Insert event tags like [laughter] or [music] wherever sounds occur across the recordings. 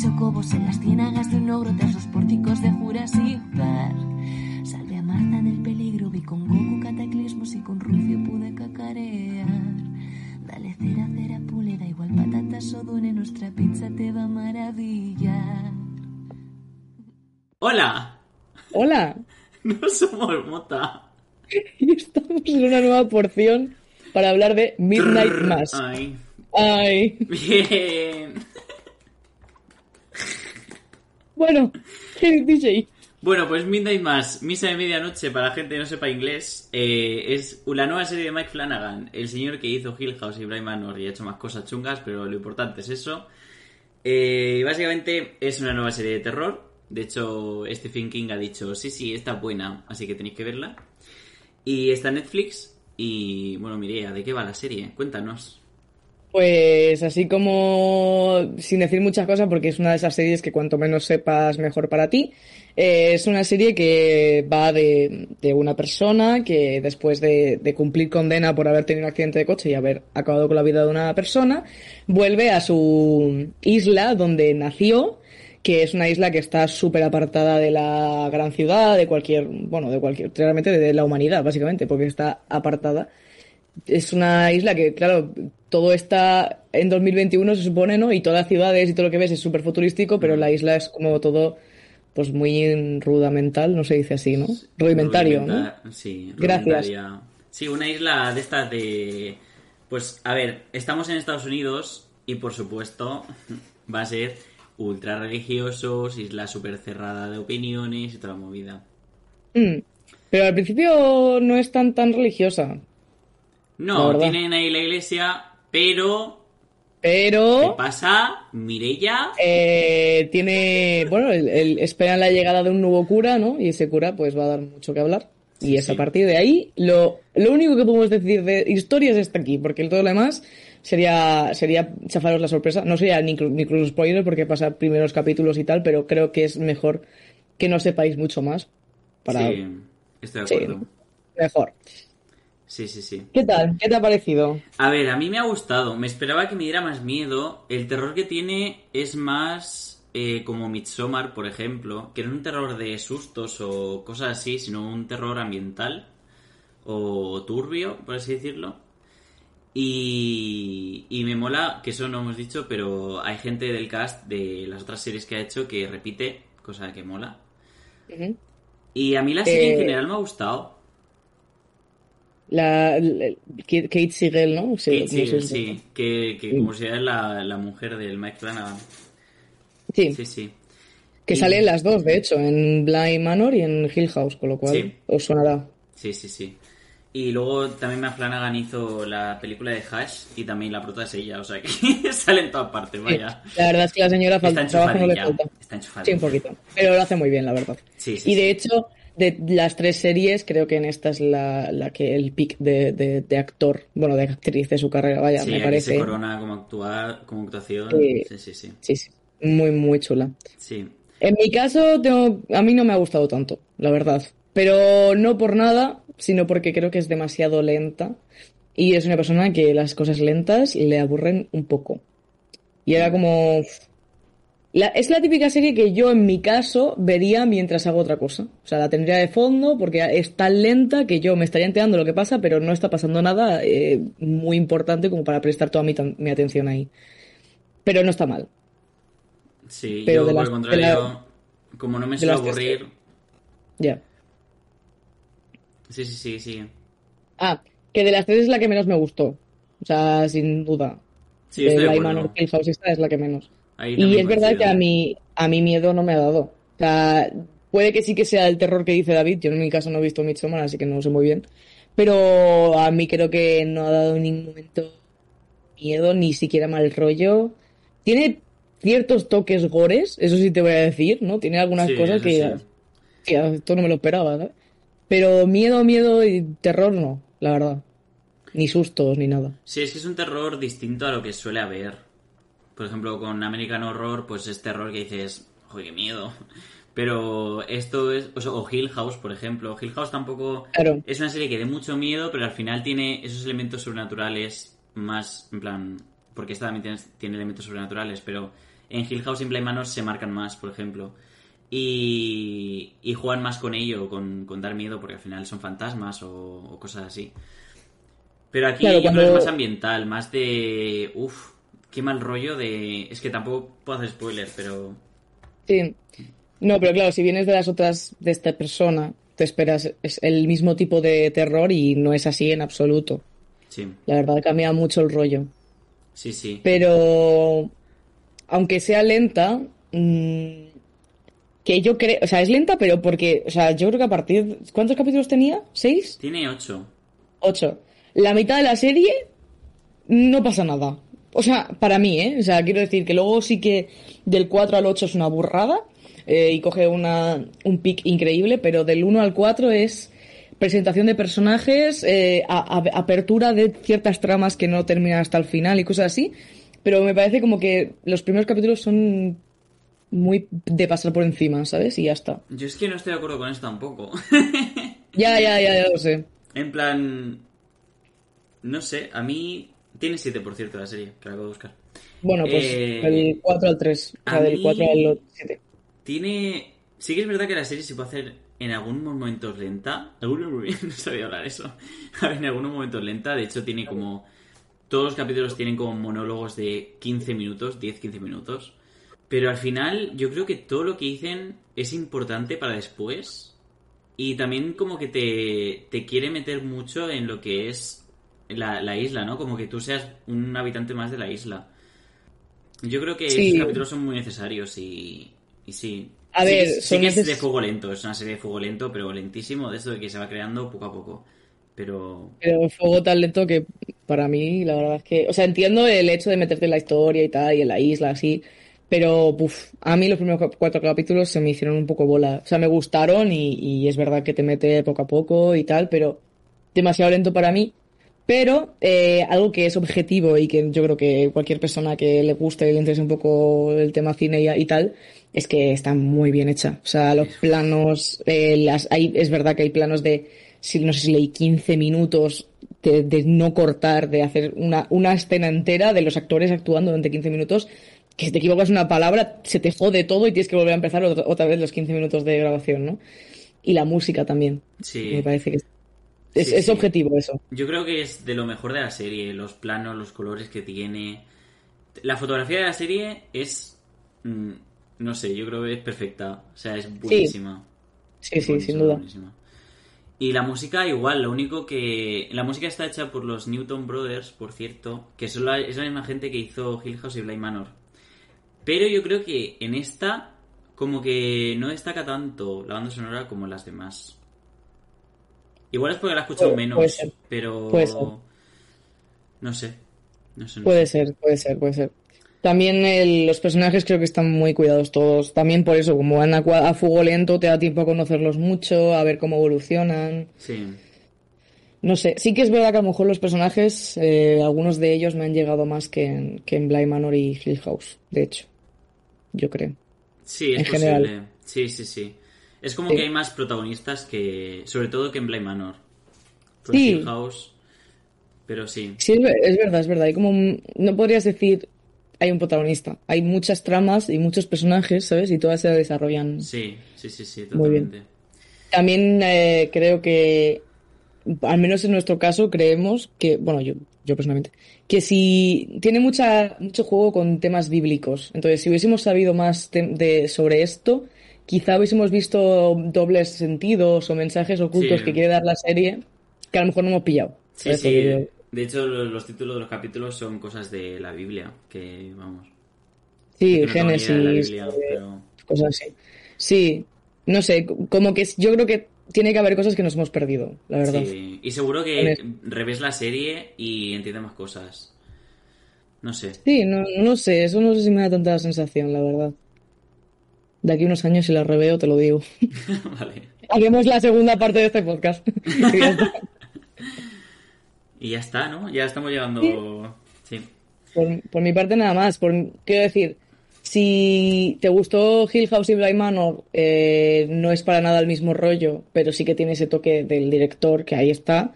Chocobos en las ciénagas de un ogro tras los pórticos de Jurassic Park. Salvé a Marta del peligro, vi con Goku cataclismos y con Rufio pude cacarear. Dale cera, cera, pule, da igual patatas o dune, nuestra pizza te va a maravillar. ¡Hola! Hola, [laughs] No somos mota. y [laughs] estamos en una nueva porción para hablar de Midnight Mass. Ay. Ay, Bien. Bueno, [laughs] DJ. Bueno, pues Midnight Mass, Misa de Medianoche, para la gente que no sepa inglés, eh, es la nueva serie de Mike Flanagan, el señor que hizo Hill House y Brian Manor y ha hecho más cosas chungas, pero lo importante es eso. Eh, básicamente es una nueva serie de terror. De hecho, Stephen King ha dicho, sí, sí, está buena, así que tenéis que verla. Y está en Netflix. Y bueno, Mireia, ¿de qué va la serie? Cuéntanos. Pues así como sin decir muchas cosas, porque es una de esas series que cuanto menos sepas, mejor para ti. Eh, es una serie que va de, de una persona que después de, de cumplir condena por haber tenido un accidente de coche y haber acabado con la vida de una persona, vuelve a su isla donde nació, que es una isla que está súper apartada de la gran ciudad, de cualquier, bueno, de cualquier, realmente de la humanidad, básicamente, porque está apartada es una isla que, claro, todo está en 2021 se supone, ¿no? Y todas las ciudades y todo lo que ves es súper futurístico, pero la isla es como todo, pues muy rudamental, no se dice así, ¿no? Rudimentario, ¿no? Sí, Gracias. Sí, una isla de estas de... Pues, a ver, estamos en Estados Unidos y, por supuesto, [laughs] va a ser ultra religiosos, isla súper cerrada de opiniones y toda la movida. Mm. Pero al principio no es tan tan religiosa. No, tienen ahí la iglesia, pero... ¿Qué Pero pasa? Mireya... eh, tiene, bueno, el- el- esperan la llegada de un nuevo cura, ¿no? Y ese cura pues va a dar mucho que hablar. Y Sí, es a partir de ahí, lo, lo único que podemos decir de historias está aquí, porque todo lo demás sería, sería chafaros la sorpresa. No sería ni, ni cruz spoiler porque pasa primeros capítulos y tal, pero creo que es mejor que no sepáis mucho más. Para... Sí, estoy de Sí, acuerdo. Mejor. Sí, sí, sí. ¿Qué tal? ¿Qué te ha parecido? A ver, a mí me ha gustado. Me esperaba que me diera más miedo. El terror que tiene es más eh, como Midsommar, por ejemplo, que no es un terror de sustos o cosas así, sino un terror ambiental o turbio, por así decirlo. Y, y me mola, que eso no hemos dicho, pero hay gente del cast de las otras series que ha hecho que repite, cosa que mola. Y a mí la serie en Eh, general me ha gustado. La, la- Kate Siegel, ¿no? Sí, Kate no sé Siegel, si- sí, que, que como si era la, la mujer del Mike Flanagan. Sí, Sí, sí. que Y- salen las dos, de hecho, en Bly Manor y en Hill House, con lo cual Sí. os sonará. Sí, sí, sí. Y luego también Matt Flanagan hizo la película de Hash y también la prota es ella, o sea que [laughs] sale en todas partes, vaya. La verdad es que la señora falta, Está trabajo no le falta. Está enchufadilla. Sí, un poquito. Pero lo hace muy bien, la verdad. Sí, sí, y de sí. hecho, de las tres series, creo que en esta es la, la que el pick de, de, de actor, bueno, de actriz de su carrera, vaya, Sí, me parece. se corona como, actuar, como actuación. Sí. Sí, sí, sí. Sí, sí. Muy, muy chula. Sí. En mi caso, tengo, a mí no me ha gustado tanto, la verdad. Pero no por nada, sino porque creo que es demasiado lenta. Y es una persona que las cosas lentas le aburren un poco. Y era como... La- es la típica serie que yo en mi caso vería mientras hago otra cosa. O sea, la tendría de fondo porque es tan lenta que yo me estaría enterando de lo que pasa, pero no está pasando nada eh, muy importante como para prestar toda mi, mi atención ahí. Pero no está mal. Sí, Pero yo de por las- el contrario, como no me De suelo aburrir. Ya. Sí, sí, sí, sí. Ah, que de las tres es la que menos me gustó. O sea, sin duda. Sí, de estoy de acuerdo. Manor, Hill House, esta es la que menos. Ahí Y es verdad que a mí, a mí miedo no me ha dado. O sea, puede que sí que sea el terror que dice David. Yo en mi caso no he visto Midsommar, así que no sé muy bien. Pero a mí creo que no ha dado en ningún momento miedo, ni siquiera mal rollo. Tiene ciertos toques gores, eso sí te voy a decir, ¿no? Tiene algunas Sí, cosas que, sí. que esto no me lo esperaba. Pero miedo, miedo y terror no, la verdad. Ni sustos, ni nada. Sí, es que es un terror distinto a lo que suele haber. Por ejemplo, con American Horror, pues es terror que dices, joder, qué miedo. [laughs] Pero esto es. O, sea, o Hill House, por ejemplo. Hill House tampoco. Claro. Es una serie que dé mucho miedo, pero al final tiene esos elementos sobrenaturales más. En plan. Porque esta también tiene, tiene elementos sobrenaturales, pero en Hill House y en Bly Manor se marcan más, por ejemplo. Y, y juegan más con ello, con, con dar miedo, porque al final son fantasmas o, o cosas así. Pero aquí Claro, yo creo que es más ambiental, más de. Uff, qué mal rollo de. Es que tampoco puedo hacer spoiler, pero. Sí. No, pero claro, si vienes de las otras de esta persona, te esperas es el mismo tipo de terror y no es así en absoluto. Sí, La verdad cambia mucho el rollo. sí, sí. Pero aunque sea lenta, mm, que yo creo, o sea, es lenta, pero porque, o sea, yo creo que a partir, ¿cuántos capítulos tenía? ¿Seis? Tiene ocho. Ocho. La mitad de la serie no pasa nada. O sea, para mí, ¿eh? O sea, quiero decir que luego sí que del 4 al 8 es una burrada eh, y coge una, un pic increíble, pero del 1 al 4 es presentación de personajes, eh, a- a- apertura de ciertas tramas que no terminan hasta el final y cosas así. Pero me parece como que los primeros capítulos son muy de pasar por encima, ¿sabes? Y ya está. Yo es que no estoy de acuerdo con eso tampoco. Ya, ya, ya, ya lo sé. en plan. No sé, a mí. Tiene 7, por cierto, la serie, que la acabo de buscar. Bueno, pues Eh, del 4 al 3. O sea, del mí- 4 al 7. Tiene. Sí que es verdad que la serie se puede hacer en algunos momentos lenta. [laughs] No sabía hablar eso. A ver, en algunos momentos lenta. De hecho, tiene como. Todos los capítulos tienen como monólogos de 15 minutos, 10-15 minutos. Pero al final, yo creo que todo lo que dicen es importante para después. Y también como que te, te quiere meter mucho en lo que es la, la isla, ¿no? Como que tú seas un habitante más de la isla. Yo creo que Sí. esos capítulos son muy necesarios y, y sí. A Sí ver, sí son que es de fuego lento, es una serie de fuego lento, pero lentísimo, de esto de que se va creando poco a poco. Pero Pero fuego tan lento que para mí, la verdad es que. O sea, entiendo el hecho de meterte en la historia y tal, y en la isla, así. Pero, puf, a mí los primeros cu- cuatro capítulos se me hicieron un poco bola. O sea, me gustaron y, y es verdad que te mete poco a poco y tal, pero demasiado lento para mí. Pero eh, algo que es objetivo y que yo creo que cualquier persona que le guste y le interese un poco el tema cine y, y tal, es que está muy bien hecha. O sea, los planos, eh, las, hay, es verdad que hay planos de, si, no sé si leí 15 minutos de, de no cortar, de hacer una, una escena entera de los actores actuando durante 15 minutos, que si te equivocas una palabra, se te jode todo y tienes que volver a empezar otra, otra vez los 15 minutos de grabación, ¿no? Y la música también. sí. Me parece que es, es, Sí, es sí. objetivo eso. Yo creo que es de lo mejor de la serie, los planos, los colores que tiene. La fotografía de la serie es. mm, no sé, yo creo que es perfecta. O sea, es buenísima. Sí, sí, Buenísima, sin duda. buenísima. Y la música igual, lo único que... La música está hecha por los Newton Brothers, por cierto, que son la- es la misma gente que hizo Hill House y Bly Manor. Pero yo creo que en esta, como que no destaca tanto la banda sonora como las demás. Igual es porque la he escuchado Puede- menos, puede ser. pero... Puede ser. No sé. No sé, no Puede sé. ser, puede ser, puede ser. También el- los personajes creo que están muy cuidados todos. También por eso, como van a, a fuego lento, te da tiempo a conocerlos mucho, a ver cómo evolucionan. Sí. No sé, sí que es verdad que a lo mejor los personajes, eh, algunos de ellos me han llegado más que en, que en Bly Manor y Hill House, de hecho. Yo creo. Sí, es En posible. general. Sí, sí, sí. Es como Sí. que hay más protagonistas que... Sobre todo que en Bly Manor. Sí. House... Pero sí. Sí, es, ver- es verdad, es verdad. Hay como un- no podrías decir hay un protagonista. Hay muchas tramas y muchos personajes, ¿sabes? Y todas se desarrollan Sí, sí, sí, sí, Muy bien. totalmente. También eh, creo que, al menos en nuestro caso, creemos que, bueno, yo, yo personalmente, que si tiene mucha, mucho juego con temas bíblicos. Entonces, si hubiésemos sabido más de, sobre esto, quizá hubiésemos visto dobles sentidos o mensajes ocultos Sí. que quiere dar la serie que a lo mejor no hemos pillado. Sí, sí. De hecho, lo- los títulos de los capítulos son cosas de la Biblia, que vamos. Sí, que no Génesis, Biblia, eh, pero- cosas así. Sí, no sé, como que yo creo que tiene que haber cosas que nos hemos perdido, la verdad. Sí, y seguro que revés la serie y entiendes más cosas. No sé. Sí, no, no sé, eso no sé si me da tanta sensación, la verdad. De aquí a unos años, si la reveo, te lo digo. [laughs] vale. Haremos la segunda parte de este podcast. [laughs] Y ya está. Y ya está, ¿no? Ya estamos llegando. Sí. por, por mi parte, nada más. Por, quiero decir, si te gustó Hill House y Bly Manor, eh, no es para nada el mismo rollo, pero sí que tiene ese toque del director que ahí está.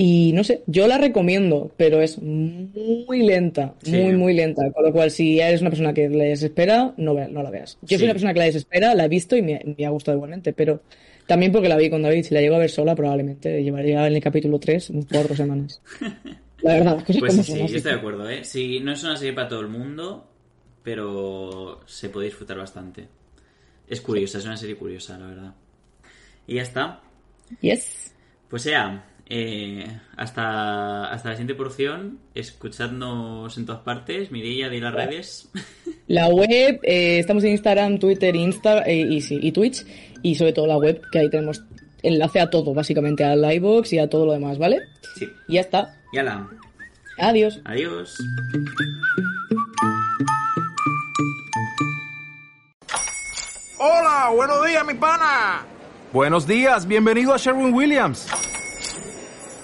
Y no sé, yo la recomiendo, pero es muy lenta, Sí. muy, muy lenta. Con lo cual, si eres una persona que le desespera, no, no la veas. Yo Sí. soy una persona que la desespera, la he visto y me, me ha gustado igualmente, pero también porque la vi con David. Si la llego a ver sola, probablemente llevaría en el capítulo 3 cuatro semanas. [laughs] La verdad, las cosas Pues como sí, son, sí, así yo estoy de acuerdo, ¿eh? Sí, no es una serie para todo el mundo, pero se puede disfrutar bastante. Es curiosa, es una serie curiosa, la verdad. Y ya está. Yes. Pues ya, eh, hasta, hasta la siguiente porción. Escuchadnos en todas partes. Mirilla de las redes. [laughs] La web, eh, estamos en Instagram, Twitter, Insta eh, y, sí, y Twitch. Y sobre todo la web, que ahí tenemos enlace a todo, básicamente, al iVoox y a todo lo demás, ¿vale? Sí. Y ya está. Y ala. Adiós. Adiós. Hola, buenos días, mi pana. Buenos días, bienvenido a Sherwin Williams.